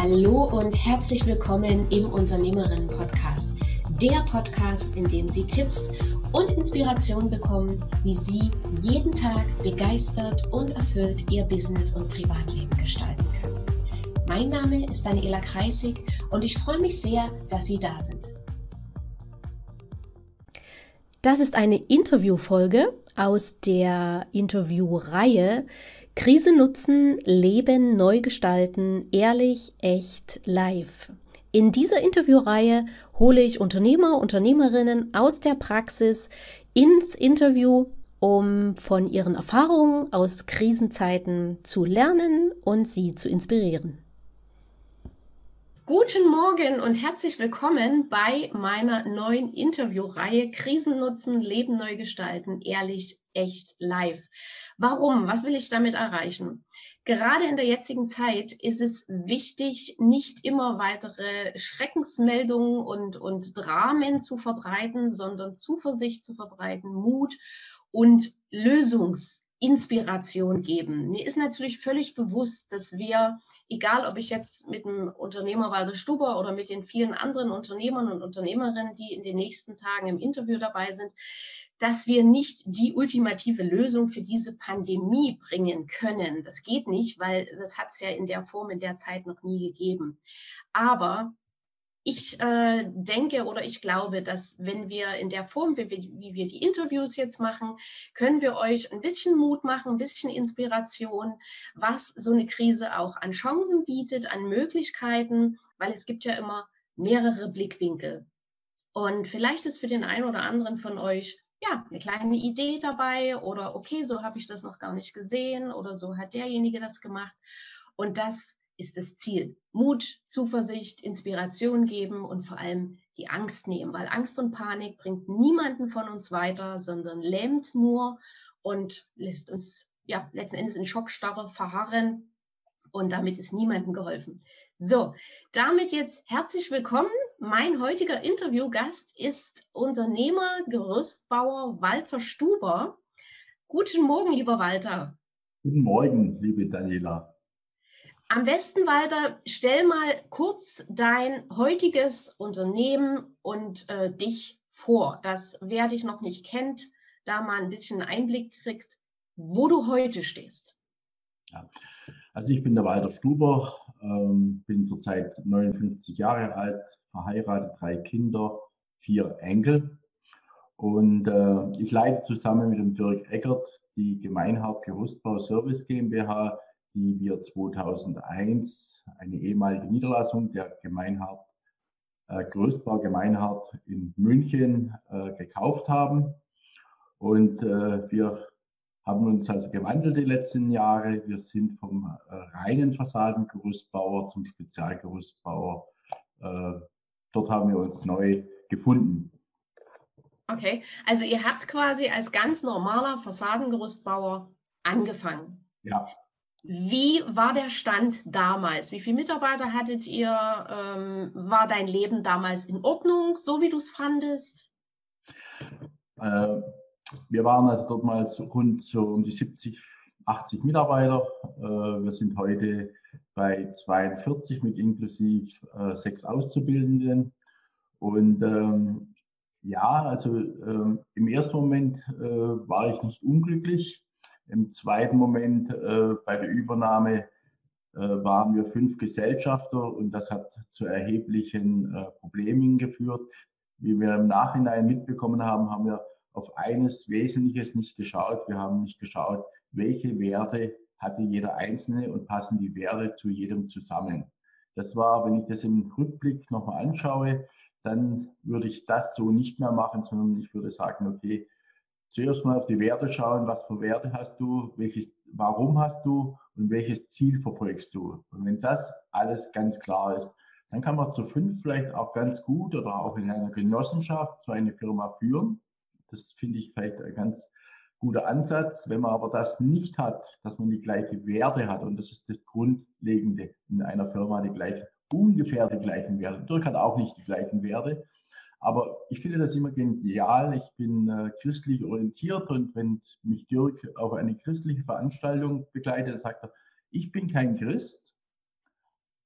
Hallo und herzlich willkommen im Unternehmerinnen-Podcast. Der Podcast, in dem Sie Tipps und Inspiration bekommen, wie Sie jeden Tag begeistert und erfüllt Ihr Business und Privatleben gestalten können. Mein Name ist Daniela Kreisig und ich freue mich sehr, dass Sie da sind. Das ist eine Interviewfolge aus der Interviewreihe Krise nutzen, Leben neu gestalten, ehrlich, echt, live. In dieser Interviewreihe hole ich Unternehmer, Unternehmerinnen aus der Praxis ins Interview, um von ihren Erfahrungen aus Krisenzeiten zu lernen und sie zu inspirieren. Guten Morgen und herzlich willkommen bei meiner neuen Interviewreihe Krisen nutzen, Leben neu gestalten, ehrlich, echt, live. Warum? Was will ich damit erreichen? Gerade in der jetzigen Zeit ist es wichtig, nicht immer weitere Schreckensmeldungen und, und Dramen zu verbreiten, sondern Zuversicht zu verbreiten, Mut und Lösungs Inspiration geben. Mir ist natürlich völlig bewusst, dass wir, egal ob ich jetzt mit dem Unternehmer Walter Stuber oder mit den vielen anderen Unternehmern und Unternehmerinnen, die in den nächsten Tagen im Interview dabei sind, dass wir nicht die ultimative Lösung für diese Pandemie bringen können. Das geht nicht, weil das hat es ja in der Form in der Zeit noch nie gegeben. Aber ich äh, denke oder ich glaube, dass wenn wir in der Form, wie wir, wie wir, die Interviews jetzt machen, können wir euch ein bisschen Mut machen, ein bisschen Inspiration, was so eine Krise auch an Chancen bietet, an Möglichkeiten, weil es gibt ja immer mehrere Blickwinkel. Und vielleicht ist für den einen oder anderen von euch ja eine kleine Idee dabei oder okay, so habe ich das noch gar nicht gesehen oder so hat derjenige das gemacht. Und das ist das Ziel. Mut, Zuversicht, Inspiration geben und vor allem die Angst nehmen, weil Angst und Panik bringt niemanden von uns weiter, sondern lähmt nur und lässt uns ja letzten Endes in Schockstarre verharren und damit ist niemandem geholfen. So, damit jetzt herzlich willkommen. Mein heutiger Interviewgast ist Unternehmer, Gerüstbauer Walter Stuber. Guten Morgen, lieber Walter. Guten Morgen, liebe Daniela. Am besten, Walter, stell mal kurz dein heutiges Unternehmen und äh, dich vor, dass wer dich noch nicht kennt, da mal ein bisschen Einblick kriegt, wo du heute stehst. Ja. Also ich bin der Walter Stuber, ähm, bin zurzeit 59 Jahre alt, verheiratet, drei Kinder, vier Enkel. Und äh, ich leite zusammen mit dem Dirk Eckert die Gemeinhaupt Gerüstbau Service GmbH die wir 2001, eine ehemalige Niederlassung der Gemeinhaupt, äh, Größbau Gemeinhaupt in München äh, gekauft haben. Und äh, wir haben uns also gewandelt die letzten Jahre. Wir sind vom äh, reinen Fassadengerüstbauer zum Spezialgerüstbauer. Äh, dort haben wir uns neu gefunden. Okay, also ihr habt quasi als ganz normaler Fassadengerüstbauer angefangen. Ja. Wie war der Stand damals? Wie viele Mitarbeiter hattet ihr? Ähm, war dein Leben damals in Ordnung, so wie du es fandest? Äh, wir waren also dort mal so rund so um die 70, 80 Mitarbeiter. Äh, wir sind heute bei 42 mit inklusive äh, sechs Auszubildenden. Und ähm, ja, also ähm, im ersten Moment äh, war ich nicht unglücklich im zweiten Moment äh, bei der Übernahme äh, waren wir fünf Gesellschafter und das hat zu erheblichen äh, Problemen geführt. Wie wir im Nachhinein mitbekommen haben, haben wir auf eines Wesentliches nicht geschaut. Wir haben nicht geschaut, welche Werte hatte jeder Einzelne und passen die Werte zu jedem zusammen. Das war, wenn ich das im Rückblick nochmal anschaue, dann würde ich das so nicht mehr machen, sondern ich würde sagen, okay, zuerst mal auf die Werte schauen, was für Werte hast du, welches, warum hast du und welches Ziel verfolgst du. Und wenn das alles ganz klar ist, dann kann man zu fünf vielleicht auch ganz gut oder auch in einer Genossenschaft so eine Firma führen. Das finde ich vielleicht ein ganz guter Ansatz. Wenn man aber das nicht hat, dass man die gleiche Werte hat, und das ist das Grundlegende in einer Firma, die gleichen, ungefähr die gleichen Werte. Dirk hat auch nicht die gleichen Werte, aber ich finde das immer genial. Ich bin äh, christlich orientiert und wenn mich Dirk auf eine christliche Veranstaltung begleitet, sagt er, ich bin kein Christ,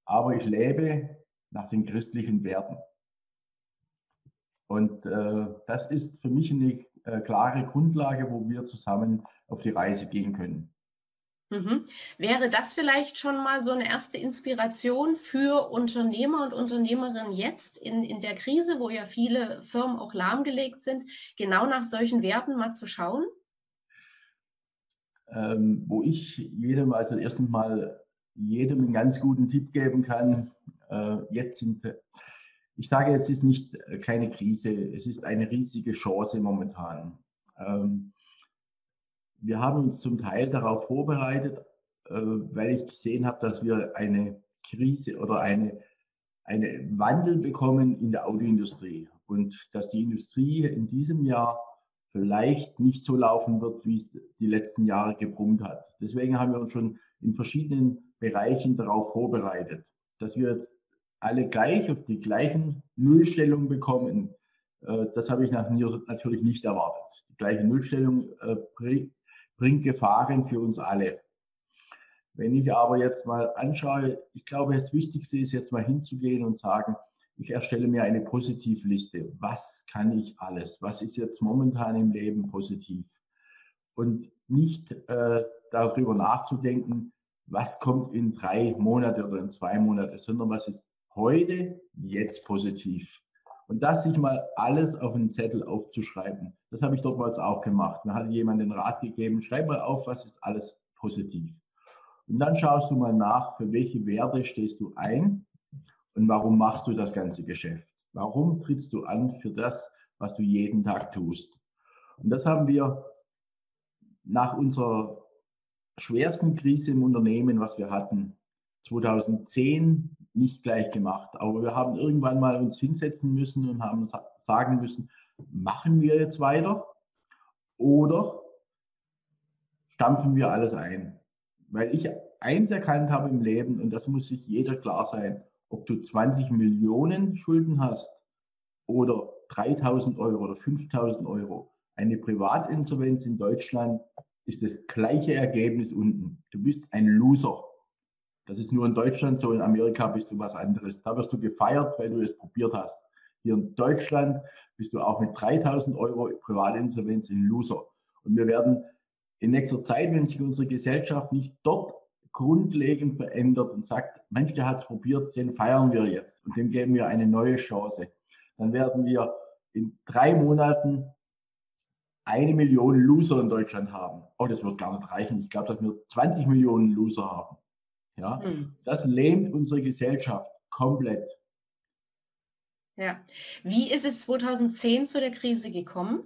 aber ich lebe nach den christlichen Werten. Und äh, das ist für mich eine äh, klare Grundlage, wo wir zusammen auf die Reise gehen können. Mhm. Wäre das vielleicht schon mal so eine erste Inspiration für Unternehmer und Unternehmerinnen jetzt in, in der Krise, wo ja viele Firmen auch lahmgelegt sind, genau nach solchen Werten mal zu schauen? Ähm, wo ich jedem, also erstens mal jedem einen ganz guten Tipp geben kann, äh, jetzt sind ich sage jetzt, ist nicht äh, keine Krise, es ist eine riesige Chance momentan. Ähm, wir haben uns zum Teil darauf vorbereitet, äh, weil ich gesehen habe, dass wir eine Krise oder eine, eine Wandel bekommen in der Autoindustrie und dass die Industrie in diesem Jahr vielleicht nicht so laufen wird, wie es die letzten Jahre gebrummt hat. Deswegen haben wir uns schon in verschiedenen Bereichen darauf vorbereitet, dass wir jetzt alle gleich auf die gleichen Nullstellungen bekommen. Äh, das habe ich natürlich nicht erwartet. Die gleiche Nullstellung äh, bringt Gefahren für uns alle. Wenn ich aber jetzt mal anschaue, ich glaube, das Wichtigste ist jetzt mal hinzugehen und sagen, ich erstelle mir eine Positivliste. Was kann ich alles? Was ist jetzt momentan im Leben positiv? Und nicht äh, darüber nachzudenken, was kommt in drei Monate oder in zwei Monate, sondern was ist heute, jetzt positiv. Und das sich mal alles auf einen Zettel aufzuschreiben, das habe ich damals auch gemacht. Mir hat jemand den Rat gegeben, schreib mal auf, was ist alles positiv. Und dann schaust du mal nach, für welche Werte stehst du ein und warum machst du das ganze Geschäft. Warum trittst du an für das, was du jeden Tag tust. Und das haben wir nach unserer schwersten Krise im Unternehmen, was wir hatten, 2010 nicht gleich gemacht. Aber wir haben irgendwann mal uns hinsetzen müssen und haben sagen müssen, machen wir jetzt weiter oder stampfen wir alles ein? Weil ich eins erkannt habe im Leben, und das muss sich jeder klar sein, ob du 20 Millionen Schulden hast oder 3000 Euro oder 5000 Euro. Eine Privatinsolvenz in Deutschland ist das gleiche Ergebnis unten. Du bist ein Loser. Das ist nur in Deutschland so, in Amerika bist du was anderes. Da wirst du gefeiert, weil du es probiert hast. Hier in Deutschland bist du auch mit 3000 Euro Privatinsolvenz ein Loser. Und wir werden in nächster Zeit, wenn sich unsere Gesellschaft nicht dort grundlegend verändert und sagt, Mensch, der hat es probiert, den feiern wir jetzt und dem geben wir eine neue Chance, dann werden wir in drei Monaten eine Million Loser in Deutschland haben. Oh, das wird gar nicht reichen. Ich glaube, dass wir 20 Millionen Loser haben. Ja, mhm. das lähmt unsere Gesellschaft komplett. Ja. Wie ist es 2010 zu der Krise gekommen?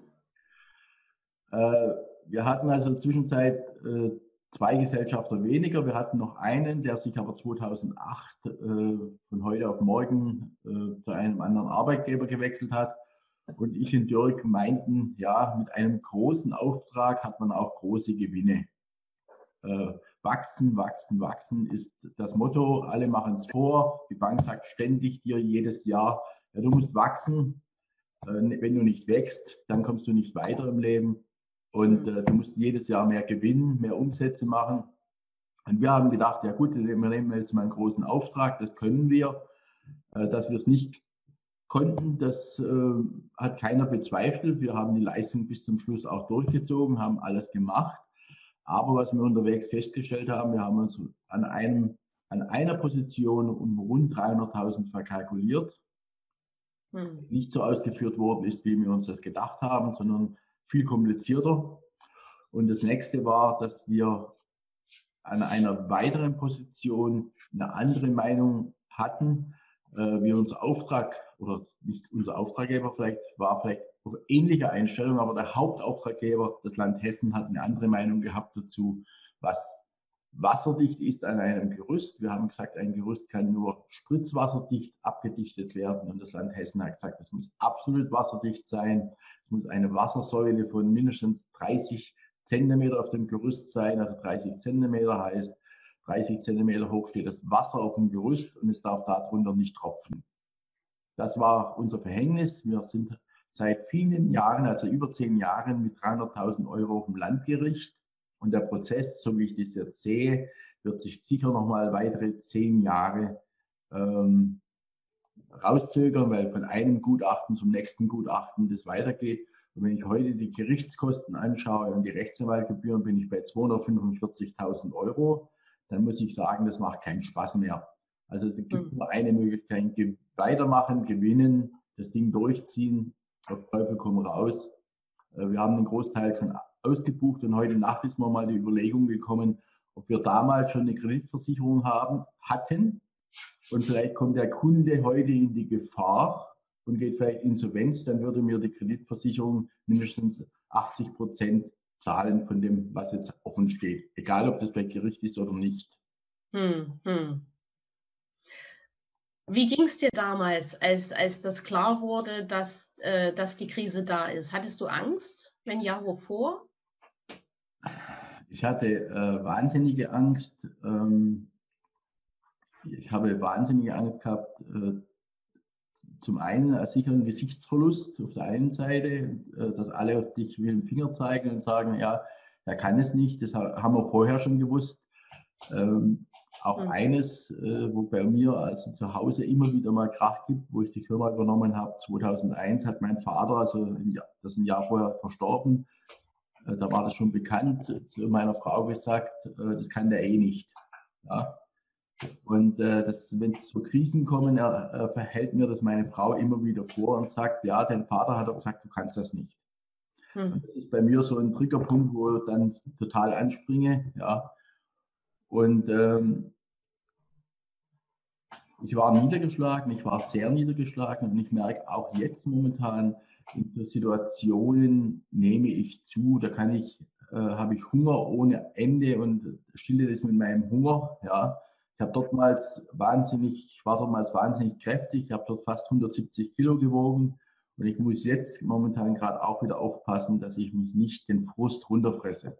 Äh, wir hatten also zwischenzeit äh, zwei Gesellschafter weniger. Wir hatten noch einen, der sich aber 2008 äh, von heute auf morgen äh, zu einem anderen Arbeitgeber gewechselt hat. Und ich und Dirk meinten, ja, mit einem großen Auftrag hat man auch große Gewinne. Wachsen, wachsen, wachsen ist das Motto. Alle machen es vor. Die Bank sagt ständig dir jedes Jahr, ja, du musst wachsen. Äh, wenn du nicht wächst, dann kommst du nicht weiter im Leben. Und mhm. äh, du musst jedes Jahr mehr gewinnen, mehr Umsätze machen. Und wir haben gedacht, ja gut, wir nehmen jetzt mal einen großen Auftrag, das können wir. Äh, dass wir es nicht konnten, das äh, hat keiner bezweifelt. Wir haben die Leistung bis zum Schluss auch durchgezogen, haben alles gemacht. Aber was wir unterwegs festgestellt haben, wir haben uns an, einem, an einer Position um rund 300.000 verkalkuliert. Hm. Nicht so ausgeführt worden ist, wie wir uns das gedacht haben, sondern viel komplizierter. Und das nächste war, dass wir an einer weiteren Position eine andere Meinung hatten, äh, wie unser Auftrag oder nicht unser Auftraggeber vielleicht war vielleicht ähnliche Einstellung, aber der Hauptauftraggeber, das Land Hessen, hat eine andere Meinung gehabt dazu, was wasserdicht ist an einem Gerüst. Wir haben gesagt, ein Gerüst kann nur spritzwasserdicht abgedichtet werden und das Land Hessen hat gesagt, es muss absolut wasserdicht sein. Es muss eine Wassersäule von mindestens 30 Zentimeter auf dem Gerüst sein, also 30 Zentimeter heißt 30 Zentimeter hoch steht das Wasser auf dem Gerüst und es darf darunter nicht tropfen. Das war unser Verhängnis. Wir sind seit vielen Jahren, also über zehn Jahren, mit 300.000 Euro dem Landgericht. Und der Prozess, so wie ich das jetzt sehe, wird sich sicher noch mal weitere zehn Jahre ähm, rauszögern, weil von einem Gutachten zum nächsten Gutachten das weitergeht. Und wenn ich heute die Gerichtskosten anschaue und die Rechtsanwaltgebühren, bin ich bei 245.000 Euro. Dann muss ich sagen, das macht keinen Spaß mehr. Also es gibt mhm. nur eine Möglichkeit, weitermachen, gewinnen, das Ding durchziehen, auf Teufel komm raus. Äh, wir haben den Großteil schon ausgebucht und heute Nacht ist mir mal die Überlegung gekommen, ob wir damals schon eine Kreditversicherung haben, hatten und vielleicht kommt der Kunde heute in die Gefahr und geht vielleicht insolvenz, dann würde mir die Kreditversicherung mindestens 80 Prozent zahlen von dem, was jetzt offen steht, egal ob das bei Gericht ist oder nicht. Hm, hm. Wie ging es dir damals, als, als das klar wurde, dass, äh, dass die Krise da ist? Hattest du Angst? Wenn ja, wovor? Ich hatte äh, wahnsinnige Angst. Ähm, ich habe wahnsinnige Angst gehabt. Äh, zum einen äh, sicher ein Gesichtsverlust auf der einen Seite, äh, dass alle auf dich mit dem Finger zeigen und sagen, ja, er kann es nicht. Das haben wir vorher schon gewusst. Ähm, auch mhm. eines, äh, wo bei mir also zu Hause immer wieder mal Krach gibt, wo ich die Firma übernommen habe. 2001 hat mein Vater, also das ist ein Jahr vorher verstorben, äh, da war das schon bekannt, zu meiner Frau gesagt, äh, das kann der eh nicht. Ja? Und äh, wenn es zu Krisen kommen, er, er verhält mir das meine Frau immer wieder vor und sagt, ja, dein Vater hat gesagt, du kannst das nicht. Hm. Und das ist bei mir so ein Triggerpunkt, wo ich dann total anspringe. Ja. Und ähm, ich war niedergeschlagen, ich war sehr niedergeschlagen und ich merke auch jetzt momentan in so Situationen nehme ich zu, da kann ich, äh, habe ich Hunger ohne Ende und stille das mit meinem Hunger. Ja. Ich habe dortmals wahnsinnig, ich war dortmals wahnsinnig kräftig, ich habe dort fast 170 Kilo gewogen und ich muss jetzt momentan gerade auch wieder aufpassen, dass ich mich nicht den Frust runterfresse.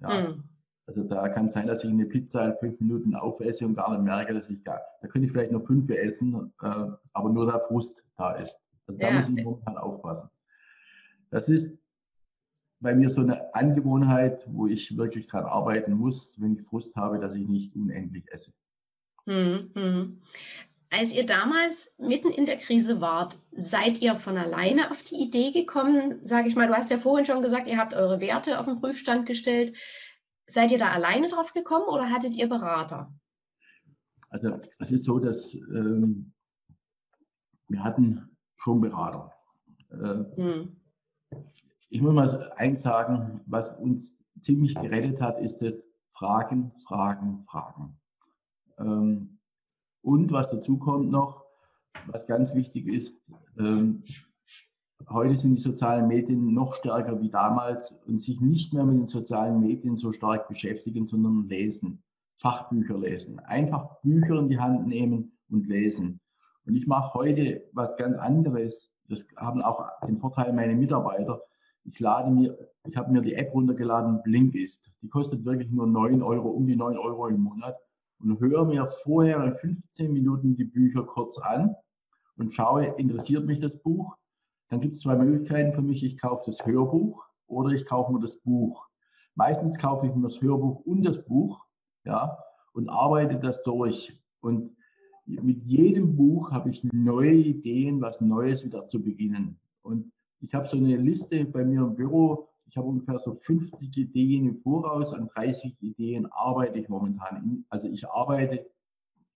Ja. Mhm. Also da kann es sein, dass ich eine Pizza in fünf Minuten aufesse und gar nicht merke, dass ich gar, da könnte ich vielleicht noch fünf essen, äh, aber nur der Frust da ist. Also da ja. muss ich momentan aufpassen. Das ist bei mir so eine Angewohnheit, wo ich wirklich dran arbeiten muss, wenn ich Frust habe, dass ich nicht unendlich esse. Hm, hm. Als ihr damals mitten in der Krise wart, seid ihr von alleine auf die Idee gekommen? Sage ich mal, du hast ja vorhin schon gesagt, ihr habt eure Werte auf den Prüfstand gestellt. Seid ihr da alleine drauf gekommen oder hattet ihr Berater? Also es ist so, dass ähm, wir hatten schon Berater. Äh, hm. Ich muss mal eins sagen, was uns ziemlich gerettet hat, ist das Fragen, Fragen, Fragen. Ähm, und was dazu kommt noch, was ganz wichtig ist, ähm, heute sind die sozialen Medien noch stärker wie damals und sich nicht mehr mit den sozialen Medien so stark beschäftigen, sondern lesen, Fachbücher lesen, einfach Bücher in die Hand nehmen und lesen. Und ich mache heute was ganz anderes. Das haben auch den Vorteil meine Mitarbeiter. Ich lade mir, ich habe mir die App runtergeladen, Blinkist. Die kostet wirklich nur 9 Euro, um die 9 Euro im Monat und höre mir vorher in 15 Minuten die Bücher kurz an und schaue, interessiert mich das Buch, dann gibt es zwei Möglichkeiten für mich. Ich kaufe das Hörbuch oder ich kaufe mir das Buch. Meistens kaufe ich mir das Hörbuch und das Buch, ja, und arbeite das durch. Und mit jedem Buch habe ich neue Ideen, was Neues wieder zu beginnen. Und ich habe so eine Liste bei mir im Büro. Ich habe ungefähr so 50 Ideen im Voraus. An 30 Ideen arbeite ich momentan. Also ich arbeite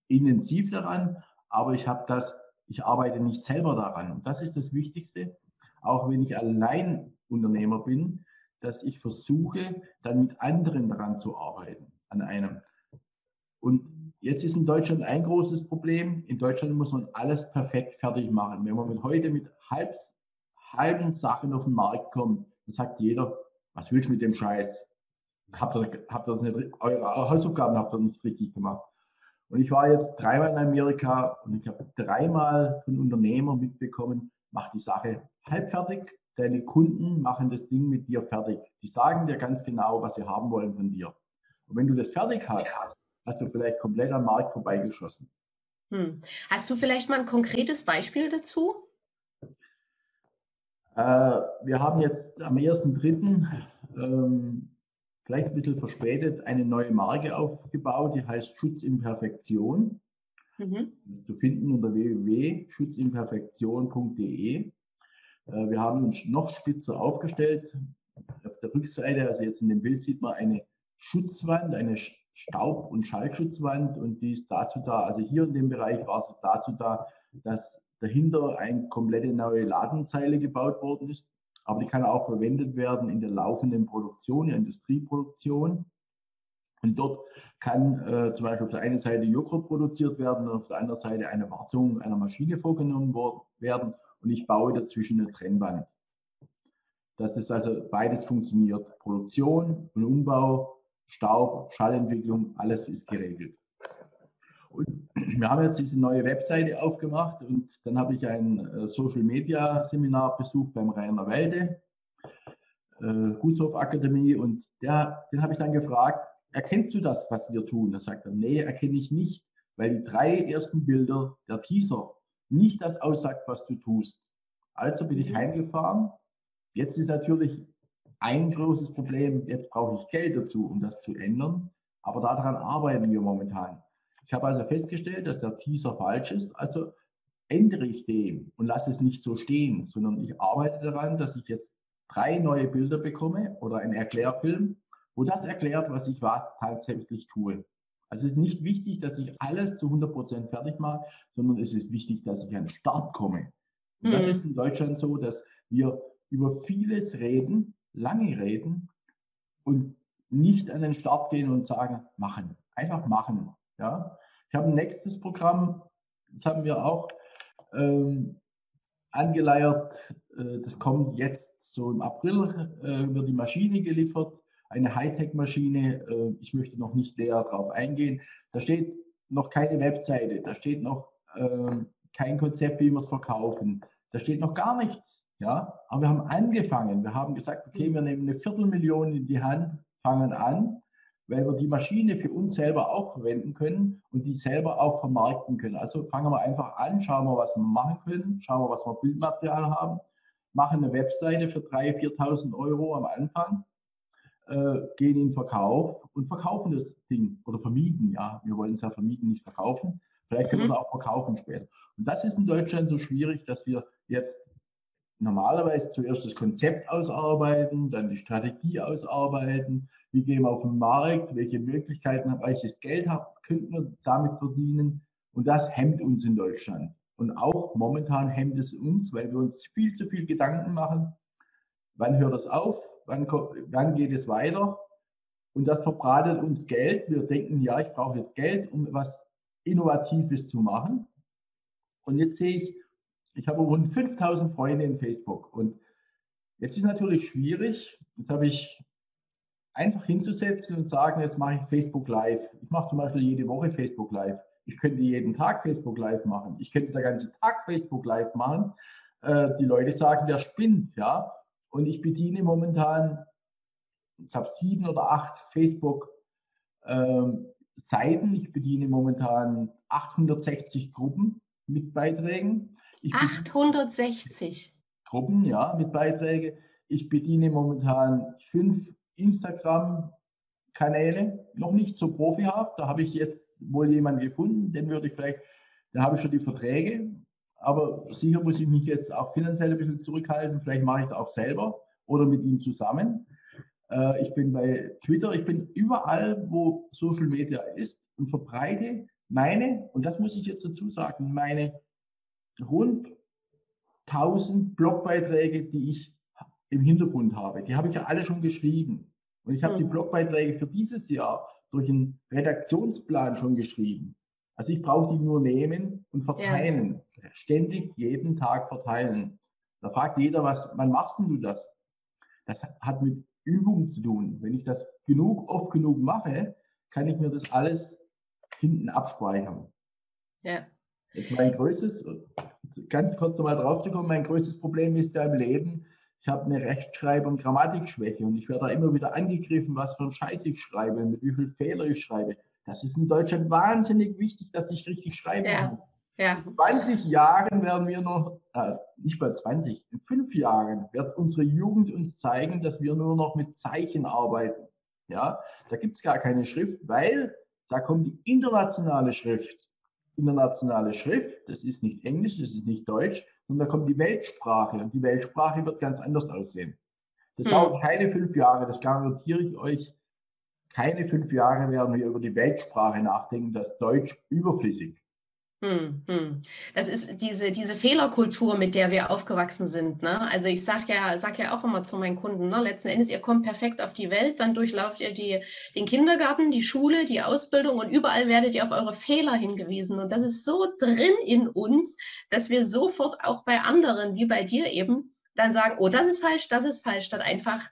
intensiv daran, aber ich habe das ich arbeite nicht selber daran. Und das ist das Wichtigste, auch wenn ich allein Unternehmer bin, dass ich versuche, dann mit anderen daran zu arbeiten, an einem. Und jetzt ist in Deutschland ein großes Problem. In Deutschland muss man alles perfekt fertig machen. Wenn man mit heute mit halb, halben Sachen auf den Markt kommt, dann sagt jeder, was willst du mit dem Scheiß? Habt ihr, habt ihr nicht, eure Hausaufgaben habt ihr nicht richtig gemacht. Und ich war jetzt dreimal in Amerika und ich habe dreimal von Unternehmern mitbekommen, mach die Sache halbfertig. Deine Kunden machen das Ding mit dir fertig. Die sagen dir ganz genau, was sie haben wollen von dir. Und wenn du das fertig hast, hast du vielleicht komplett am Markt vorbeigeschossen. Hm. Hast du vielleicht mal ein konkretes Beispiel dazu? Äh, wir haben jetzt am 1.3. Ähm, vielleicht ein bisschen verspätet, eine neue Marke aufgebaut, die heißt Schutz in Perfektion. Mhm. Das ist zu finden unter www.schutzimperfektion.de. Äh, wir haben uns noch spitzer aufgestellt. Auf der Rückseite, also jetzt in dem Bild sieht man eine Schutzwand, eine Staub- und Schallschutzwand und die ist dazu da, also hier in dem Bereich war es dazu da, dass dahinter eine komplette neue Ladenzeile gebaut worden ist. Aber die kann auch verwendet werden in der laufenden Produktion, in der Industrieproduktion. Und dort kann äh, zum Beispiel auf der einen Seite Joghurt produziert werden und auf der anderen Seite eine Wartung einer Maschine vorgenommen werden. Und ich baue dazwischen eine Trennwand. Dass es also beides funktioniert. Produktion und Umbau, Staub, Schallentwicklung, alles ist geregelt. Und wir haben jetzt diese neue Webseite aufgemacht und dann habe ich ein äh, Social Media Seminar besucht beim Rainer Welde, äh, Gutshof Akademie und der, den habe ich dann gefragt, erkennst du das, was wir tun? Da sagt er, nee, erkenne ich nicht, weil die drei ersten Bilder, der Teaser, nicht das aussagt, was du tust. Also bin ich mhm. heimgefahren. Jetzt ist natürlich ein großes Problem, jetzt brauche ich Geld dazu, um das zu ändern. Aber daran arbeiten wir momentan. Ich habe also festgestellt, dass der Teaser falsch ist. Also ändere ich den und lasse es nicht so stehen, sondern ich arbeite daran, dass ich jetzt drei neue Bilder bekomme oder einen Erklärfilm, wo das erklärt, was ich tatsächlich tue. Also es ist nicht wichtig, dass ich alles zu 100 Prozent fertig mache, sondern es ist wichtig, dass ich an den Start komme. Und das hm. ist in Deutschland so, dass wir über vieles reden, lange reden und nicht an den Start gehen und sagen, machen. Einfach machen. Ja? Ich habe ein nächstes Programm, das haben wir auch ähm, angeleiert. Äh, das kommt jetzt so im April, äh, wird die Maschine geliefert, eine Hightech-Maschine. Äh, ich möchte noch nicht näher darauf eingehen. Da steht noch keine Webseite, da steht noch äh, kein Konzept, wie wir es verkaufen. Da steht noch gar nichts. Ja? Aber wir haben angefangen. Wir haben gesagt, okay, wir nehmen eine Viertelmillion in die Hand, fangen an weil wir die Maschine für uns selber auch verwenden können und die selber auch vermarkten können. Also fangen wir einfach an, schauen wir, was wir machen können, schauen wir, was wir Bildmaterial haben, machen eine Webseite für 3.000, 4.000 Euro am Anfang, äh, gehen in Verkauf und verkaufen das Ding oder vermieten. Ja, wir wollen es ja vermieten, nicht verkaufen. Vielleicht können mhm. wir es auch verkaufen später. Und das ist in Deutschland so schwierig, dass wir jetzt normalerweise zuerst das Konzept ausarbeiten, dann die Strategie ausarbeiten, wie gehen wir auf den Markt, welche Möglichkeiten, welches Geld könnten wir damit verdienen. Und das hemmt uns in Deutschland. Und auch momentan hemmt es uns, weil wir uns viel zu viel Gedanken machen. Wann hört das auf? Wann, wann geht es weiter? Und das verbratet uns Geld. Wir denken, ja, ich brauche jetzt Geld, um etwas Innovatives zu machen. Und jetzt sehe ich, ich habe rund 5000 Freunde in Facebook. Und jetzt ist natürlich schwierig. Jetzt habe ich einfach hinzusetzen und sagen, jetzt mache ich Facebook Live. Ich mache zum Beispiel jede Woche Facebook Live. Ich könnte jeden Tag Facebook Live machen. Ich könnte den ganzen Tag Facebook Live machen. Äh, die Leute sagen, der spinnt, ja. Und ich bediene momentan, ich habe sieben oder acht Facebook ähm, Seiten. Ich bediene momentan 860 Gruppen mit Beiträgen. Ich 860 Gruppen, ja, mit Beiträgen. Ich bediene momentan fünf Instagram-Kanäle, noch nicht so profihaft. Da habe ich jetzt wohl jemanden gefunden, den würde ich vielleicht, da habe ich schon die Verträge. Aber sicher muss ich mich jetzt auch finanziell ein bisschen zurückhalten. Vielleicht mache ich es auch selber oder mit ihm zusammen. Äh, ich bin bei Twitter, ich bin überall, wo Social Media ist und verbreite meine, und das muss ich jetzt dazu sagen, meine rund 1000 Blogbeiträge, die ich im Hintergrund habe. Die habe ich ja alle schon geschrieben. Und ich habe die hm. Blogbeiträge für dieses Jahr durch einen Redaktionsplan schon geschrieben. Also ich brauche die nur nehmen und verteilen. Ja. Ständig jeden Tag verteilen. Da fragt jeder, was, wann machst du das? Das hat mit Übung zu tun. Wenn ich das genug, oft genug mache, kann ich mir das alles hinten abspeichern. Ja. Mein größtes, ganz kurz nochmal drauf zu kommen, mein größtes Problem ist ja im Leben, ich habe eine Rechtschreib- und Grammatikschwäche und ich werde da immer wieder angegriffen, was für ein Scheiß ich schreibe, mit wie viel Fehler ich schreibe. Das ist in Deutschland wahnsinnig wichtig, dass ich richtig schreibe. Ja. Ja. In 20 Jahren werden wir noch, äh, nicht bei 20, in fünf Jahren wird unsere Jugend uns zeigen, dass wir nur noch mit Zeichen arbeiten. Ja, da gibt es gar keine Schrift, weil da kommt die internationale Schrift. Internationale Schrift, das ist nicht Englisch, das ist nicht Deutsch, sondern da kommt die Weltsprache und die Weltsprache wird ganz anders aussehen. Das hm. dauert keine fünf Jahre, das garantiere ich euch. Keine fünf Jahre werden wir über die Weltsprache nachdenken, dass Deutsch überflüssig. Hm, hm. Das ist diese, diese Fehlerkultur, mit der wir aufgewachsen sind. Ne? Also ich sage ja, sag ja auch immer zu meinen Kunden, ne? letzten Endes, ihr kommt perfekt auf die Welt, dann durchlauft ihr die, den Kindergarten, die Schule, die Ausbildung und überall werdet ihr auf eure Fehler hingewiesen. Und das ist so drin in uns, dass wir sofort auch bei anderen, wie bei dir eben, dann sagen, oh, das ist falsch, das ist falsch, statt einfach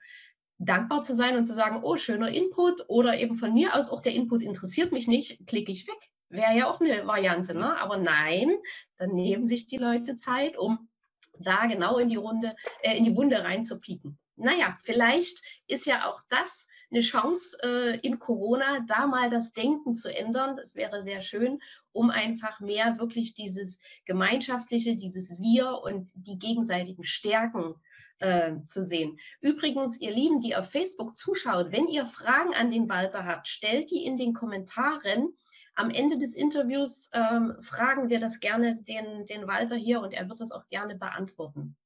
dankbar zu sein und zu sagen, oh, schöner Input oder eben von mir aus, auch der Input interessiert mich nicht, klicke ich weg. Wäre ja auch eine Variante, ne? Aber nein, dann nehmen sich die Leute Zeit, um da genau in die Runde, äh, in die Wunde reinzupieken. Naja, vielleicht ist ja auch das eine Chance äh, in Corona, da mal das Denken zu ändern. Das wäre sehr schön, um einfach mehr wirklich dieses Gemeinschaftliche, dieses Wir und die gegenseitigen Stärken äh, zu sehen. Übrigens, ihr Lieben, die auf Facebook zuschaut, wenn ihr Fragen an den Walter habt, stellt die in den Kommentaren. Am Ende des Interviews ähm, fragen wir das gerne den, den Walter hier und er wird das auch gerne beantworten.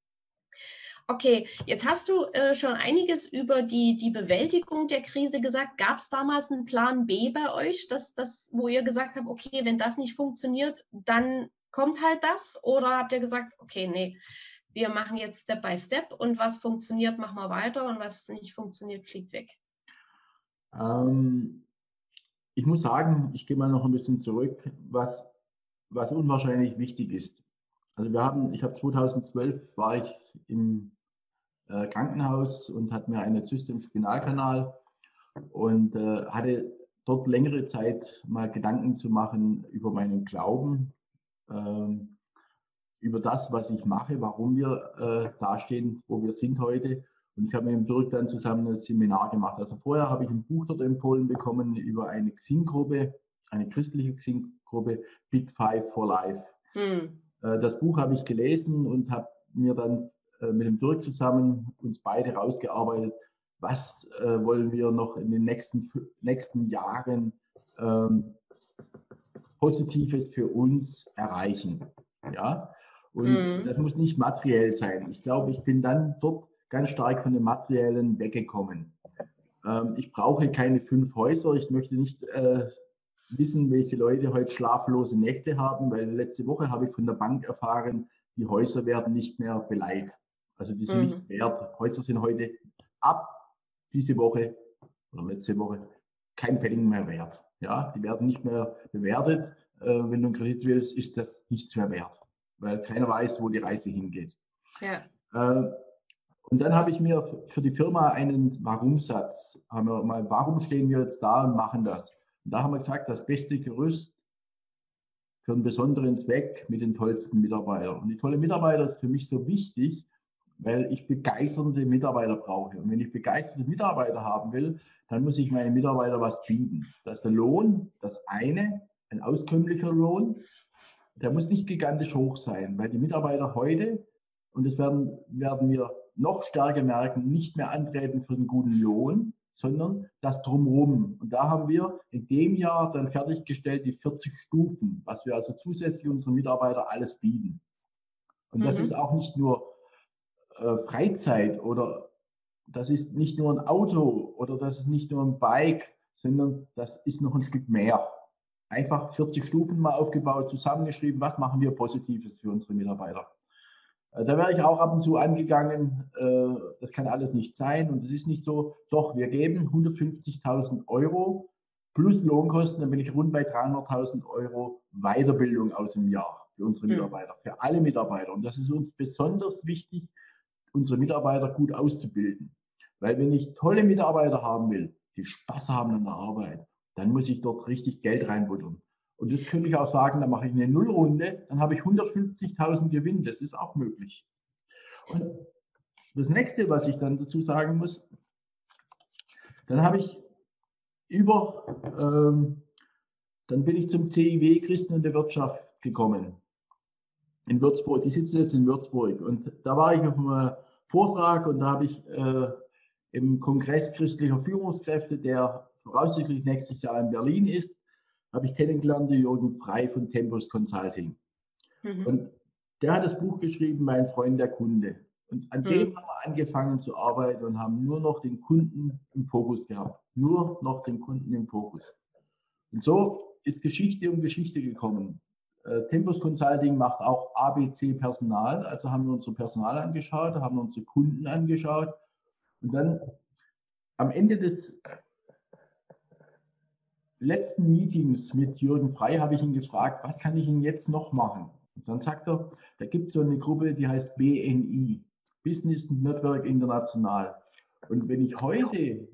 Okay, jetzt hast du äh, schon einiges über die, die Bewältigung der Krise gesagt. Gab es damals einen Plan B bei euch, dass, dass, wo ihr gesagt habt, okay, wenn das nicht funktioniert, dann kommt halt das? Oder habt ihr gesagt, okay, nee, wir machen jetzt Step by Step und was funktioniert, machen wir weiter und was nicht funktioniert, fliegt weg? Ähm, ich muss sagen, ich gehe mal noch ein bisschen zurück, was, was unwahrscheinlich wichtig ist. Also wir haben, ich habe 2012 war ich im äh, Krankenhaus und hatte mir eine Zyste im Spinalkanal und äh, hatte dort längere Zeit mal Gedanken zu machen über meinen Glauben, ähm, über das, was ich mache, warum wir äh, dastehen, wo wir sind heute und ich habe mit dem Dirk dann zusammen ein Seminar gemacht. Also vorher habe ich ein Buch dort empfohlen bekommen über eine Xing-Gruppe, eine christliche Xing-Gruppe, Big Five for Life. Hm. Äh, das Buch habe ich gelesen und habe mir dann äh, mit dem Dirk zusammen uns beide rausgearbeitet, was äh, wollen wir noch in den nächsten, nächsten Jahren ähm, Positives für uns erreichen. Ja, und mhm. das muss nicht materiell sein. Ich glaube, ich bin dann dort ganz stark von dem Materiellen weggekommen. Ähm, ich brauche keine fünf Häuser. Ich möchte nicht äh, wissen, welche Leute heute schlaflose Nächte haben, weil letzte Woche habe ich von der Bank erfahren, die Häuser werden nicht mehr beleiht. Also die sind mhm. nicht wert. Häuser sind heute ab diese Woche oder letzte Woche kein Pfennig mehr wert. Ja, die werden nicht mehr bewertet. Äh, wenn du einen Kredit willst, ist das nichts mehr wert, weil keiner weiß, wo die Reise hingeht. Ja. Äh, und dann habe ich mir für die Firma einen Warum-Satz, warum stehen wir jetzt da und machen das? Und da haben wir gesagt, das beste Gerüst für einen besonderen Zweck mit den tollsten Mitarbeitern. Und die tolle Mitarbeiter ist für mich so wichtig, weil ich begeisternde Mitarbeiter brauche. Und wenn ich begeisterte Mitarbeiter haben will, dann muss ich meinen Mitarbeitern was bieten. Das ist der Lohn, das eine, ein auskömmlicher Lohn. Der muss nicht gigantisch hoch sein, weil die Mitarbeiter heute, und das werden, werden wir noch stärker merken, nicht mehr antreten für den guten Lohn, sondern das drumherum. Und da haben wir in dem Jahr dann fertiggestellt die 40 Stufen, was wir also zusätzlich unseren Mitarbeitern alles bieten. Und mhm. das ist auch nicht nur äh, Freizeit oder das ist nicht nur ein Auto oder das ist nicht nur ein Bike, sondern das ist noch ein Stück mehr. Einfach 40 Stufen mal aufgebaut, zusammengeschrieben, was machen wir Positives für unsere Mitarbeiter. Äh, da wäre ich auch ab und zu angegangen, äh, das kann alles nicht sein und es ist nicht so. Doch, wir geben 150.000 Euro plus Lohnkosten, dann bin ich rund bei 300.000 Euro Weiterbildung aus dem Jahr für unsere hm. Mitarbeiter, für alle Mitarbeiter. Und das ist uns besonders wichtig, unsere Mitarbeiter gut auszubilden. Weil wenn ich tolle Mitarbeiter haben will, die Spaß haben an der Arbeit, dann muss ich dort richtig Geld reinbuttern. Und das könnte ich auch sagen, dann mache ich eine Nullrunde, dann habe ich 150.000 Gewinn. Das ist auch möglich. Und das nächste, was ich dann dazu sagen muss, dann habe ich über, ähm, dann bin ich zum CIW Christen und der Wirtschaft gekommen. In Würzburg, die sitzen jetzt in Würzburg. Und da war ich auf einem Vortrag und da habe ich äh, im Kongress christlicher Führungskräfte, der voraussichtlich nächstes Jahr in Berlin ist, habe ich kennengelernt, Jürgen Frei von Tempus Consulting. Mhm. Und der hat das Buch geschrieben, Mein Freund der Kunde. Und an mhm. dem haben wir angefangen zu arbeiten und haben nur noch den Kunden im Fokus gehabt. Nur noch den Kunden im Fokus. Und so ist Geschichte um Geschichte gekommen. Äh, Tempus Consulting macht auch ABC Personal. Also haben wir unser Personal angeschaut, haben unsere Kunden angeschaut. Und dann am Ende des letzten Meetings mit Jürgen Frei habe ich ihn gefragt, was kann ich ihn jetzt noch machen? Und dann sagt er, da gibt es so eine Gruppe, die heißt BNI, Business Network International. Und wenn ich heute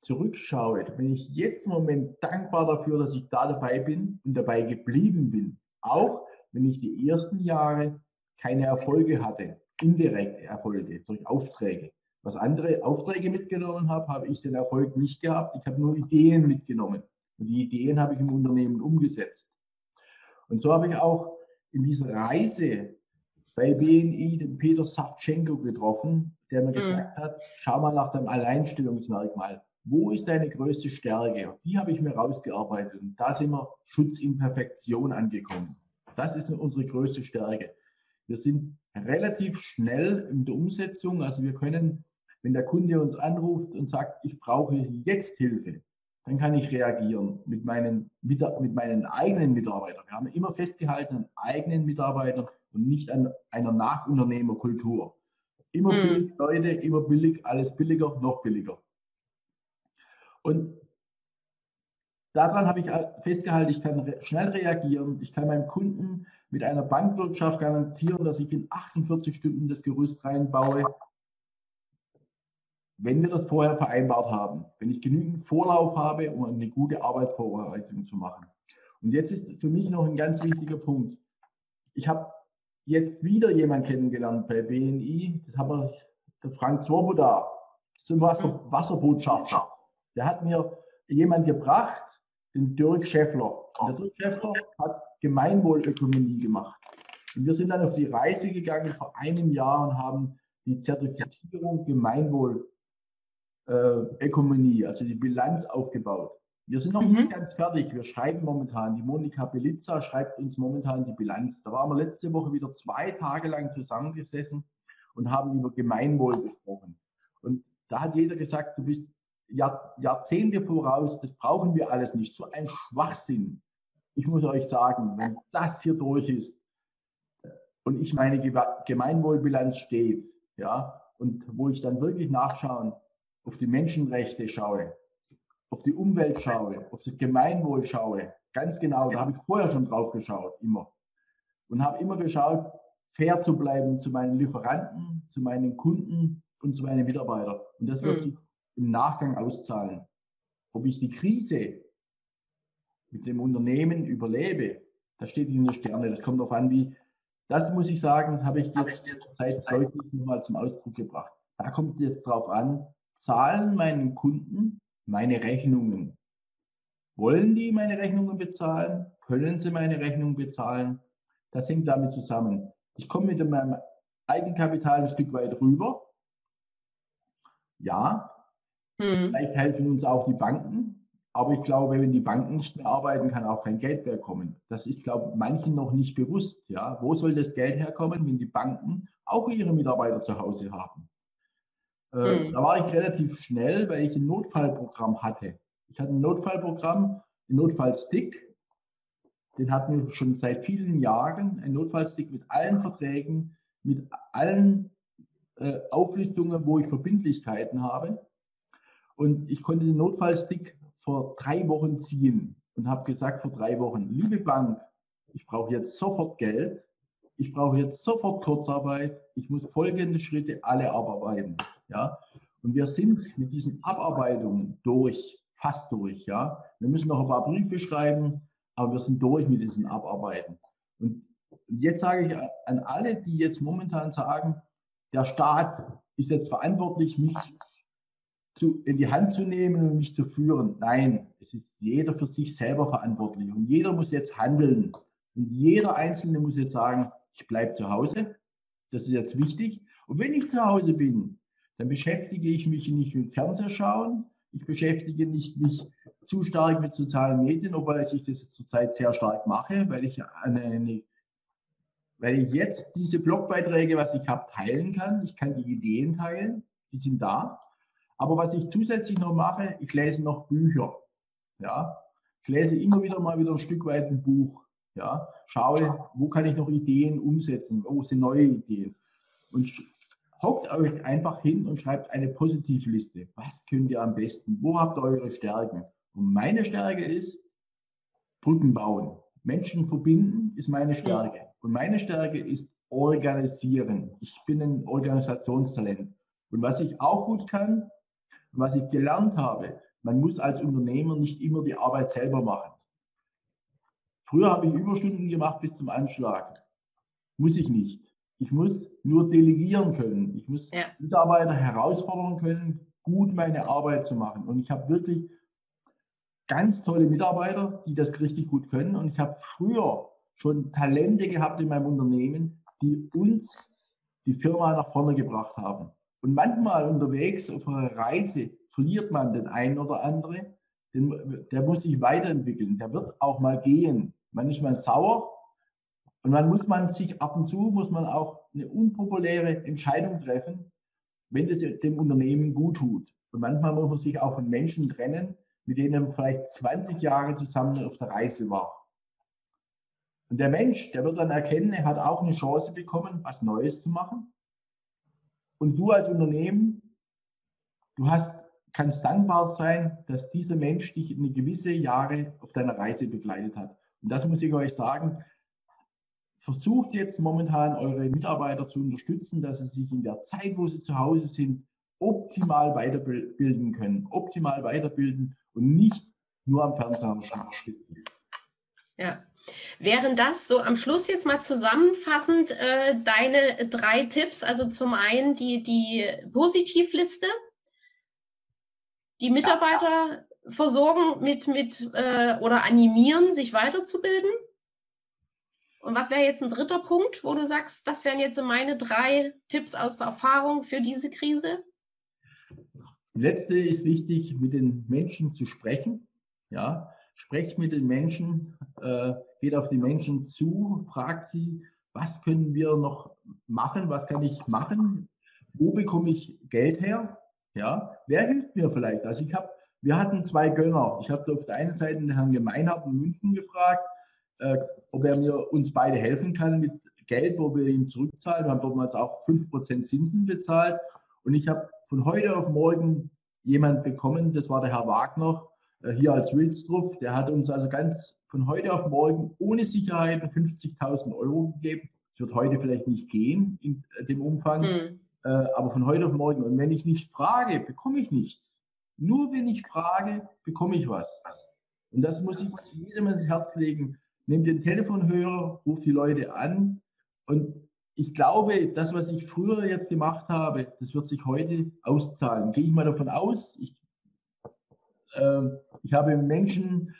zurückschaue, bin ich jetzt im Moment dankbar dafür, dass ich da dabei bin und dabei geblieben bin. Auch wenn ich die ersten Jahre keine Erfolge hatte, indirekte Erfolge durch Aufträge. Was andere Aufträge mitgenommen habe, habe ich den Erfolg nicht gehabt. Ich habe nur Ideen mitgenommen. Und die Ideen habe ich im Unternehmen umgesetzt. Und so habe ich auch in dieser Reise bei BNI den Peter Savchenko getroffen, der mir mhm. gesagt hat, schau mal nach deinem Alleinstellungsmerkmal. Wo ist deine größte Stärke? Die habe ich mir rausgearbeitet. Und da sind wir Schutz in Perfektion angekommen. Das ist unsere größte Stärke. Wir sind relativ schnell in der Umsetzung. Also wir können, wenn der Kunde uns anruft und sagt, ich brauche jetzt Hilfe, dann kann ich reagieren mit meinen, mit, mit meinen eigenen Mitarbeitern. Wir haben immer festgehalten an eigenen Mitarbeitern und nicht an einer Nachunternehmerkultur. Immer hm. billig, Leute, immer billig, alles billiger, noch billiger. Und daran habe ich festgehalten, ich kann schnell reagieren, ich kann meinem Kunden mit einer Bankwirtschaft garantieren, dass ich in 48 Stunden das Gerüst reinbaue, wenn wir das vorher vereinbart haben, wenn ich genügend Vorlauf habe, um eine gute Arbeitsvorbereitung zu machen. Und jetzt ist für mich noch ein ganz wichtiger Punkt. Ich habe jetzt wieder jemanden kennengelernt bei BNI, das haben wir, der Frank Zwoboda, das ist ein Wasser, Wasserbotschafter. Der hat mir jemand gebracht, den Dirk Schäffler. Und der Dirk Schäffler hat Gemeinwohlökonomie gemacht. Und wir sind dann auf die Reise gegangen vor einem Jahr und haben die Zertifizierung Gemeinwohl äh, Ökonomie, also die Bilanz aufgebaut. Wir sind noch mhm. nicht ganz fertig. Wir schreiben momentan, die Monika Belitza schreibt uns momentan die Bilanz. Da waren wir letzte Woche wieder zwei Tage lang zusammengesessen und haben über Gemeinwohl gesprochen. Und da hat jeder gesagt, du bist Jahr, Jahrzehnte voraus, das brauchen wir alles nicht. So ein Schwachsinn. Ich muss euch sagen, wenn das hier durch ist und ich meine Gemeinwohlbilanz steht, ja, und wo ich dann wirklich nachschauen, auf die Menschenrechte schaue, auf die Umwelt schaue, auf das Gemeinwohl schaue, ganz genau, da habe ich vorher schon drauf geschaut, immer. Und habe immer geschaut, fair zu bleiben zu meinen Lieferanten, zu meinen Kunden und zu meinen Mitarbeitern. Und das wird mhm. sich im Nachgang auszahlen. Ob ich die Krise mit dem Unternehmen überlebe, das steht in den Sterne. Das kommt darauf an, wie, das muss ich sagen, das habe ich jetzt seit deutlich nochmal zum Ausdruck gebracht. Da kommt jetzt drauf an, zahlen meinen Kunden meine Rechnungen? Wollen die meine Rechnungen bezahlen? Können sie meine Rechnungen bezahlen? Das hängt damit zusammen. Ich komme mit meinem Eigenkapital ein Stück weit rüber. Ja, hm. vielleicht helfen uns auch die Banken. Aber ich glaube, wenn die Banken nicht mehr arbeiten, kann auch kein Geld mehr kommen. Das ist, glaube ich, manchen noch nicht bewusst. Ja, wo soll das Geld herkommen, wenn die Banken auch ihre Mitarbeiter zu Hause haben? Mhm. Da war ich relativ schnell, weil ich ein Notfallprogramm hatte. Ich hatte ein Notfallprogramm, ein Notfallstick. Den hatten wir schon seit vielen Jahren. Ein Notfallstick mit allen Verträgen, mit allen äh, Auflistungen, wo ich Verbindlichkeiten habe. Und ich konnte den Notfallstick vor drei Wochen ziehen und habe gesagt vor drei Wochen, liebe Bank, ich brauche jetzt sofort Geld, ich brauche jetzt sofort Kurzarbeit, ich muss folgende Schritte alle abarbeiten. Ja? Und wir sind mit diesen Abarbeitungen durch, fast durch. Ja? Wir müssen noch ein paar Briefe schreiben, aber wir sind durch mit diesen Abarbeiten. Und jetzt sage ich an alle, die jetzt momentan sagen, der Staat ist jetzt verantwortlich, mich zu, in die Hand zu nehmen und mich zu führen. Nein, es ist jeder für sich selber verantwortlich. Und jeder muss jetzt handeln. Und jeder Einzelne muss jetzt sagen, ich bleibe zu Hause. Das ist jetzt wichtig. Und wenn ich zu Hause bin, dann beschäftige ich mich nicht mit Fernsehschauen, Ich beschäftige nicht mich zu stark mit sozialen Medien, obwohl ich das zurzeit sehr stark mache, weil ich eine, eine weil ich jetzt diese Blogbeiträge, was ich habe, teilen kann. Ich kann die Ideen teilen, die sind da. Aber was ich zusätzlich noch mache, ich lese noch Bücher. Ja, ich lese immer wieder mal wieder ein Stück weit ein Buch. Ja, schaue, wo kann ich noch Ideen umsetzen? Wo sind neue Ideen? Und hockt euch einfach hin und schreibt eine Positivliste. Was könnt ihr am besten? Wo habt ihr eure Stärken? Und meine Stärke ist Brücken bauen. Menschen verbinden ist meine Stärke. Und meine Stärke ist organisieren. Ich bin ein Organisationstalent. Und was ich auch gut kann, was ich gelernt habe, man muss als Unternehmer nicht immer die Arbeit selber machen. Früher habe ich Überstunden gemacht bis zum Anschlag. Muss ich nicht. Ich muss nur delegieren können. Ich muss ja. Mitarbeiter herausfordern können, gut meine Arbeit zu machen. Und ich habe wirklich ganz tolle Mitarbeiter, die das richtig gut können. Und ich habe früher schon Talente gehabt in meinem Unternehmen, die uns die Firma nach vorne gebracht haben. Und manchmal unterwegs auf einer Reise verliert man den einen oder andere, den, der muss sich weiterentwickeln, der wird auch mal gehen. Man ist mal sauer und man muss man sich ab und zu, muss man auch eine unpopuläre Entscheidung treffen, wenn das dem Unternehmen gut tut. Und manchmal muss man sich auch von Menschen trennen, mit denen man vielleicht 20 Jahre zusammen auf der Reise war. Und der Mensch, der wird dann erkennen, er hat auch eine Chance bekommen, was Neues zu machen. Und du als Unternehmen, du hast, kannst dankbar sein, dass dieser Mensch dich eine gewisse Jahre auf deiner Reise begleitet hat. Und das muss ich euch sagen. Versucht jetzt momentan eure Mitarbeiter zu unterstützen, dass sie sich in der Zeit, wo sie zu Hause sind, optimal weiterbilden können, optimal weiterbilden und nicht nur am Fernseher sitzen. Ja. Wären das so am Schluss jetzt mal zusammenfassend äh, deine drei Tipps? Also zum einen die, die Positivliste, die Mitarbeiter ja. versorgen mit, mit äh, oder animieren, sich weiterzubilden. Und was wäre jetzt ein dritter Punkt, wo du sagst, das wären jetzt meine drei Tipps aus der Erfahrung für diese Krise? Die letzte ist wichtig, mit den Menschen zu sprechen. Ja, sprecht mit den Menschen, äh, geht auf die Menschen zu, fragt sie, was können wir noch machen, was kann ich machen, wo bekomme ich Geld her, ja, wer hilft mir vielleicht? Also ich habe, wir hatten zwei Gönner. Ich habe auf der einen Seite den Herrn Gemeinhardt in München gefragt, äh, ob er mir uns beide helfen kann mit Geld, wo wir ihm zurückzahlen. Wir haben damals auch 5% Zinsen bezahlt. Und ich habe von heute auf morgen jemand bekommen, das war der Herr Wagner, äh, hier als Wilstruff, der hat uns also ganz von heute auf morgen ohne Sicherheiten 50.000 Euro gegeben. Das wird heute vielleicht nicht gehen in äh, dem Umfang, mhm. aber von heute auf morgen. Und wenn ich nicht frage, bekomme ich nichts. Nur wenn ich frage, bekomme ich was. Und das muss ich jedem ins Herz legen. Nehmt den Telefonhörer, ruft die Leute an. Und ich glaube, das, was ich früher jetzt gemacht habe, das wird sich heute auszahlen. Gehe ich mal davon aus. Ich äh, ich habe Menschen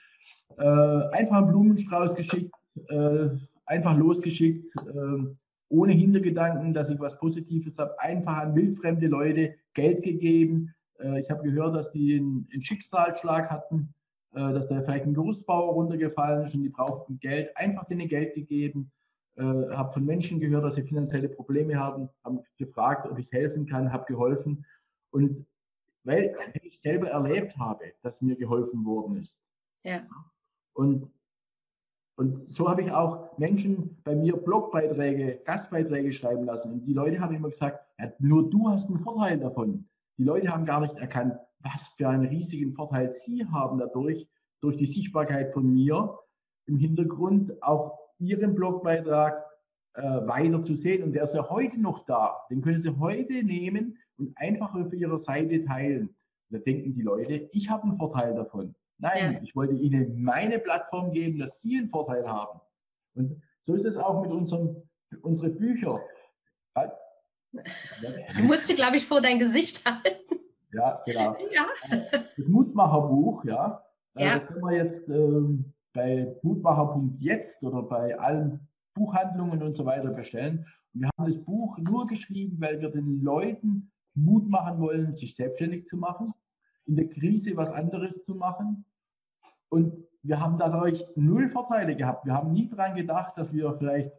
äh, einfach einen Blumenstrauß geschickt, äh, einfach losgeschickt, äh, ohne Hintergedanken, dass ich was Positives habe, einfach an wildfremde Leute Geld gegeben. Äh, ich habe gehört, dass die einen, einen Schicksalsschlag hatten, dass da vielleicht ein Gerüstbauer runtergefallen ist und die brauchten Geld, einfach denen Geld gegeben. Äh, habe von Menschen gehört, dass sie finanzielle Probleme haben, haben gefragt, ob ich helfen kann, habe geholfen. Und weil ich selber erlebt habe, dass mir geholfen worden ist. Ja. Und, und so habe ich auch Menschen bei mir Blogbeiträge, Gastbeiträge schreiben lassen. Und die Leute haben immer gesagt, ja, nur du hast einen Vorteil davon. Die Leute haben gar nicht erkannt, was für einen riesigen Vorteil sie haben dadurch, durch die Sichtbarkeit von mir im Hintergrund auch ihren Blogbeitrag äh, weiter zu sehen. Und der ist ja heute noch da. Den können Sie heute nehmen und einfach auf ihrer Seite teilen. Da denken die Leute, ich habe einen Vorteil davon. Nein, ja. ich wollte ihnen meine Plattform geben, dass sie einen Vorteil haben. Und so ist es auch mit unseren unsere Bücher. Du musst dir, glaube ich, vor dein Gesicht halten. Ja, genau. Ja. Das Mutmacherbuch, ja. Äh, ja. Das können wir jetzt ähm, bei mutmacher.jetzt oder bei allen Buchhandlungen und so weiter bestellen. Und wir haben das Buch nur geschrieben, weil wir den Leuten Mut machen wollen, sich selbstständig zu machen, in der Krise was anderes zu machen. Und wir haben dadurch null Vorteile gehabt. Wir haben nie daran gedacht, dass wir vielleicht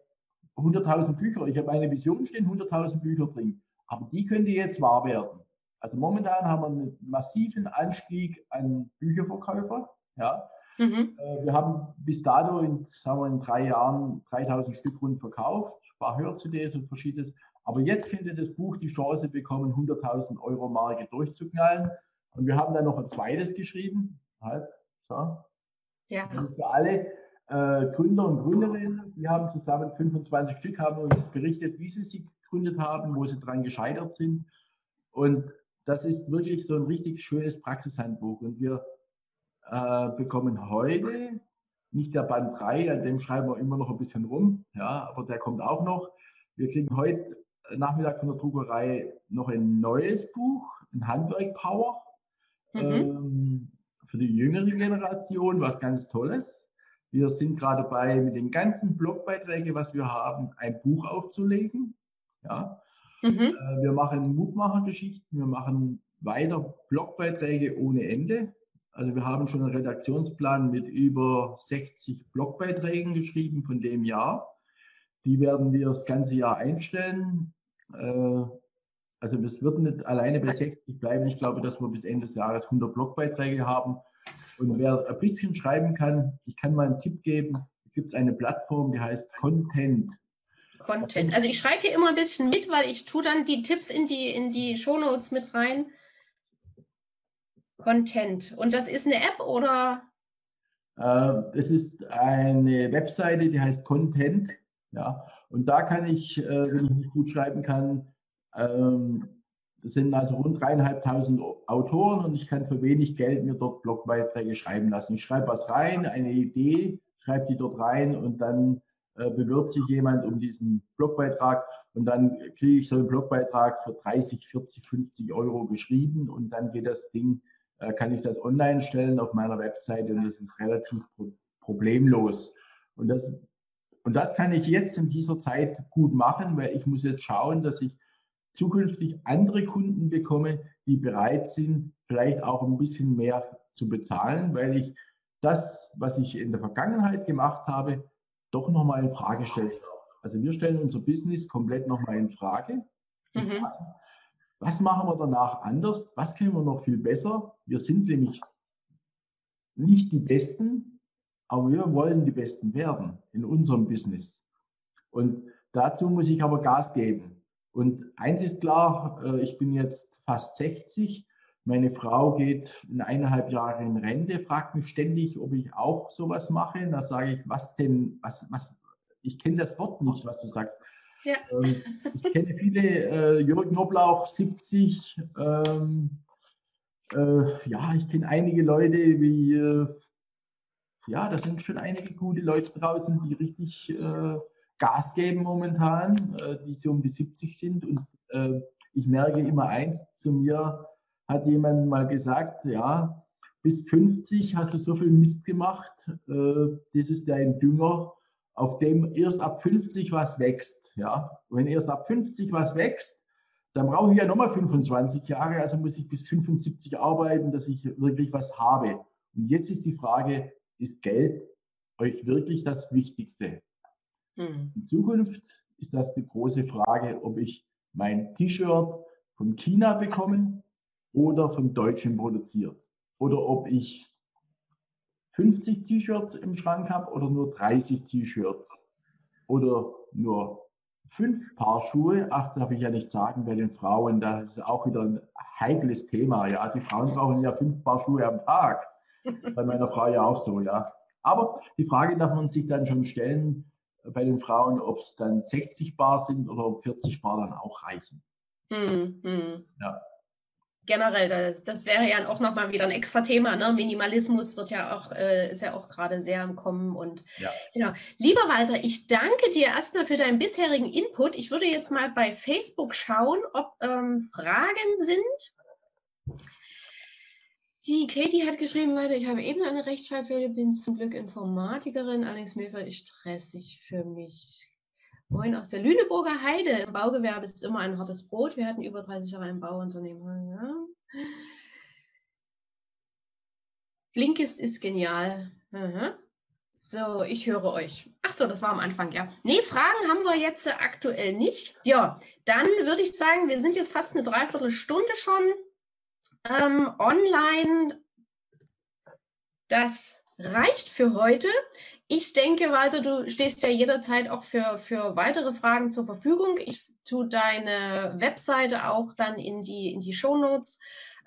100.000 Bücher, ich habe eine Vision stehen, 100.000 Bücher bringen. Aber die könnte jetzt wahr werden. Also momentan haben wir einen massiven Anstieg an Bücherverkäufer. Ja. Mhm. Äh, wir haben bis dato in, sagen wir, in drei Jahren 3000 Stück rund verkauft, ein paar Hör-CDs und verschiedenes. Aber jetzt könnte das Buch die Chance bekommen, 100.000 Euro Marke durchzuknallen. Und wir haben dann noch ein zweites geschrieben. Halt, so. Ja. Und für alle äh, Gründer und Gründerinnen, die haben zusammen 25 Stück, haben uns berichtet, wie sie sie gegründet haben, wo sie dran gescheitert sind. Und das ist wirklich so ein richtig schönes Praxishandbuch. Und wir äh, bekommen heute nicht der Band 3, an dem schreiben wir immer noch ein bisschen rum, ja, aber der kommt auch noch. Wir kriegen heute Nachmittag von der Druckerei noch ein neues Buch, ein Handwerk Power, mhm. ähm, für die jüngere Generation, was ganz Tolles. Wir sind gerade dabei, mit den ganzen Blogbeiträgen, was wir haben, ein Buch aufzulegen. Ja. Mhm. Äh, wir machen Mutmachergeschichten, wir machen weiter Blogbeiträge ohne Ende. Also wir haben schon einen Redaktionsplan mit über 60 Blogbeiträgen geschrieben von dem Jahr. Die werden wir das ganze Jahr einstellen. Äh, also es wird nicht alleine bei 60 bleiben. Ich glaube, dass wir bis Ende des Jahres 100 Blogbeiträge haben. Und wer ein bisschen schreiben kann, ich kann mal einen Tipp geben. Es gibt eine Plattform, die heißt Content. Content. Also ich schreibe hier immer ein bisschen mit, weil ich tue dann die Tipps in die, in die Shownotes mit rein. Content. Und das ist eine App oder? Äh, es ist eine Webseite, die heißt Content. Ja, und da kann ich, äh, wenn ich nicht gut schreiben kann, ähm, das sind also rund dreieinhalbtausend Autoren und ich kann für wenig Geld mir dort Blogbeiträge schreiben lassen. Ich schreibe was rein, eine Idee, schreibe die dort rein und dann bewirbt sich jemand um diesen Blogbeitrag und dann kriege ich so einen Blogbeitrag für 30, 40, 50 Euro geschrieben und dann geht das Ding, äh, kann ich das online stellen auf meiner Webseite und das ist relativ problemlos. Und das, und das kann ich jetzt in dieser Zeit gut machen, weil ich muss jetzt schauen, dass ich zukünftig andere Kunden bekomme, die bereit sind, vielleicht auch ein bisschen mehr zu bezahlen, weil ich das, was ich in der Vergangenheit gemacht habe, doch nochmal in Frage stellen Also wir stellen unser Business komplett nochmal in Frage. Mhm. Sagen, was machen wir danach anders? Was können wir noch viel besser? Wir sind nämlich nicht die Besten, aber wir wollen die Besten werden in unserem Business. Und dazu muss ich aber Gas geben. Und eins ist klar, äh, ich bin jetzt fast 60. Meine Frau geht in eineinhalb Jahre in Rente, fragt mich ständig, ob ich auch sowas mache. Da sage ich, was denn, was, was, ich kenne das Wort nicht, was du sagst. Ja. Ähm, ich kenne viele, äh, Jürgen Knoblauch, 70. Ähm, äh, ja, ich kenne einige Leute wie, äh, ja, da sind schon einige gute Leute draußen, die richtig äh, Gas geben momentan, äh, die so um die 70 sind. Und äh, ich merke immer eins, zu mir hat jemand mal gesagt, ja, bis 50 hast du so viel Mist gemacht, äh, das ist dein Dünger, auf dem erst ab 50 was wächst. Ja? wenn erst ab 50 was wächst, dann brauche ich ja nochmal 25 Jahre, also muss ich bis 75 arbeiten, dass ich wirklich was habe. Und jetzt ist die Frage, ist Geld euch wirklich das Wichtigste? Mhm. In Zukunft ist das die große Frage, ob ich mein T-Shirt von China bekomme oder von Deutschen produziert. Oder ob ich 50 T-Shirts im Schrank habe oder nur 30 T-Shirts. Oder nur fünf Paar Schuhe. Ach, darf ich ja nicht sagen bei den Frauen. Das ist auch wieder ein heikles Thema. Ja, die Frauen brauchen ja fünf Paar Schuhe am Tag. Bei meiner Frau ja auch so, ja. Aber die Frage darf man sich dann schon stellen, bei den Frauen, ob es dann 60 Bar sind oder ob 40 Bar dann auch reichen. Hm, hm. Ja. Generell, das, das wäre ja auch nochmal wieder ein extra Thema. Ne? Minimalismus wird ja auch, äh, ist ja auch gerade sehr am Kommen. Und ja. genau. Lieber Walter, ich danke dir erstmal für deinen bisherigen Input. Ich würde jetzt mal bei Facebook schauen, ob ähm, Fragen sind. Die Katie hat geschrieben, Leute, ich habe eben eine Rechtschreibfehler, bin zum Glück Informatikerin, allerdings Milfer ist stressig für mich. Moin aus der Lüneburger Heide. Im Baugewerbe ist immer ein hartes Brot. Wir hatten über 30 Jahre ein Bauunternehmen. Ja. Blinkist ist genial. Mhm. So, ich höre euch. Ach so, das war am Anfang, ja. Nee, Fragen haben wir jetzt aktuell nicht. Ja, dann würde ich sagen, wir sind jetzt fast eine Dreiviertelstunde schon ähm, online. Das reicht für heute. Ich denke, Walter, du stehst ja jederzeit auch für, für weitere Fragen zur Verfügung. Ich tue deine Webseite auch dann in die, in die Shownotes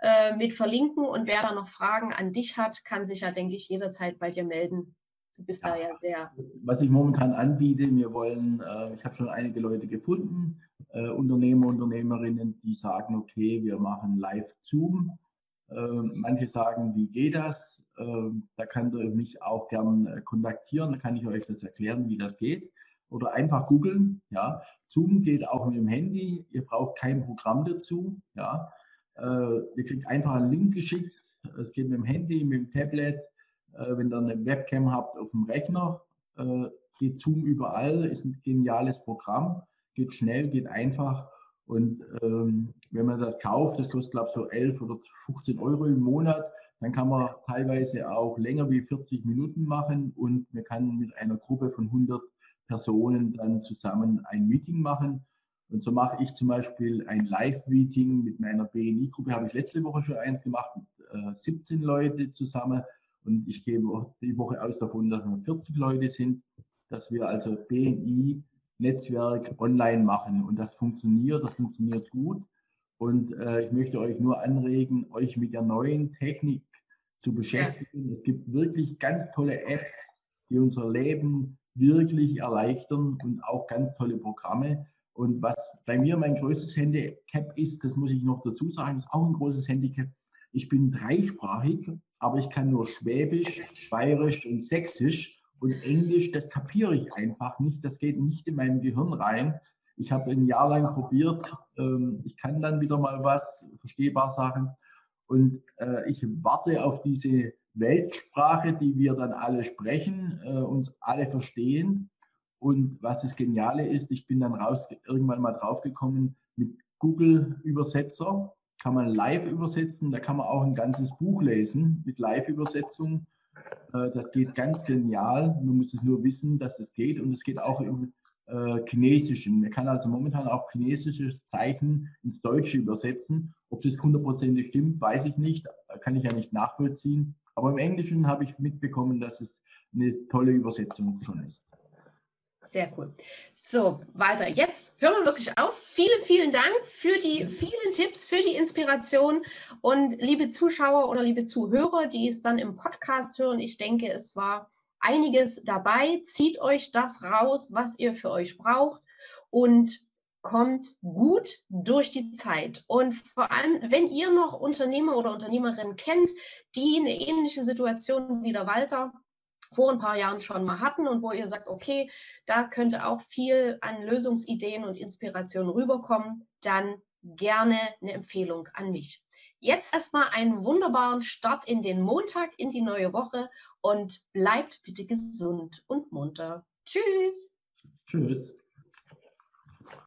äh, mit verlinken und wer da noch Fragen an dich hat, kann sich ja, denke ich, jederzeit bei dir melden. Du bist ja. da ja sehr. Was ich momentan anbiete, wir wollen, äh, ich habe schon einige Leute gefunden, äh, Unternehmer, Unternehmerinnen, die sagen, okay, wir machen Live-Zoom. Äh, manche sagen, wie geht das? Äh, da könnt ihr mich auch gern äh, kontaktieren, da kann ich euch das erklären, wie das geht. Oder einfach googeln. Ja. Zoom geht auch mit dem Handy, ihr braucht kein Programm dazu. Ja. Äh, ihr kriegt einfach einen Link geschickt, es geht mit dem Handy, mit dem Tablet äh, wenn ihr eine Webcam habt auf dem Rechner, geht Zoom überall, ist ein geniales Programm, geht schnell, geht einfach. Und ähm, wenn man das kauft, das kostet glaube ich so 11 oder 15 Euro im Monat, dann kann man teilweise auch länger wie 40 Minuten machen und man kann mit einer Gruppe von 100 Personen dann zusammen ein Meeting machen. Und so mache ich zum Beispiel ein Live-Meeting mit meiner BNI-Gruppe, habe ich letzte Woche schon eins gemacht, mit äh, 17 Leute zusammen. Und ich gehe die Woche aus davon, dass wir 40 Leute sind, dass wir also BNI-Netzwerk online machen. Und das funktioniert, das funktioniert gut. Und äh, ich möchte euch nur anregen, euch mit der neuen Technik zu beschäftigen. Es gibt wirklich ganz tolle Apps, die unser Leben wirklich erleichtern und auch ganz tolle Programme. Und was bei mir mein größtes Handicap ist, das muss ich noch dazu sagen, ist auch ein großes Handicap. Ich bin dreisprachig aber ich kann nur Schwäbisch, Bayerisch und Sächsisch und Englisch, das kapiere ich einfach nicht. Das geht nicht in mein Gehirn rein. Ich habe ein Jahr lang probiert. Ähm, ich kann dann wieder mal was, verstehbar Sachen. Und äh, ich warte auf diese Weltsprache, die wir dann alle sprechen, äh, uns alle verstehen. Und was das Geniale ist, ich bin dann raus, irgendwann mal draufgekommen mit Google Übersetzer kann man live übersetzen. Da kann man auch ein ganzes Buch lesen mit Live-Übersetzung. Äh, das geht ganz genial. Man muss es nur wissen, dass es geht. Und es geht auch im äh, Chinesischen. Man kann also momentan auch chinesisches Zeichen ins Deutsche übersetzen. Ob das hundertprozentig stimmt, weiß ich nicht. Kann ich ja nicht nachvollziehen. Aber im Englischen habe ich mitbekommen, dass es eine tolle Übersetzung schon ist. Sehr cool. So, weiter. Jetzt hören wir wirklich auf. Vielen, vielen Dank für die vielen Tipps, für die Inspiration. Und liebe Zuschauer oder liebe Zuhörer, die es dann im Podcast hören, ich denke, es war einiges dabei. Zieht euch das raus, was ihr für euch braucht und kommt gut durch die Zeit. Und vor allem, wenn ihr noch Unternehmer oder Unternehmerinnen kennt, die eine ähnliche Situation wie der Walter vor ein paar Jahren schon mal hatten und wo ihr sagt, okay, da könnte auch viel an Lösungsideen und Inspiration rüberkommen, dann gerne eine Empfehlung an mich. Jetzt erstmal einen wunderbaren Start in den Montag, in die neue Woche und bleibt bitte gesund und munter. Tschüss. Tschüss.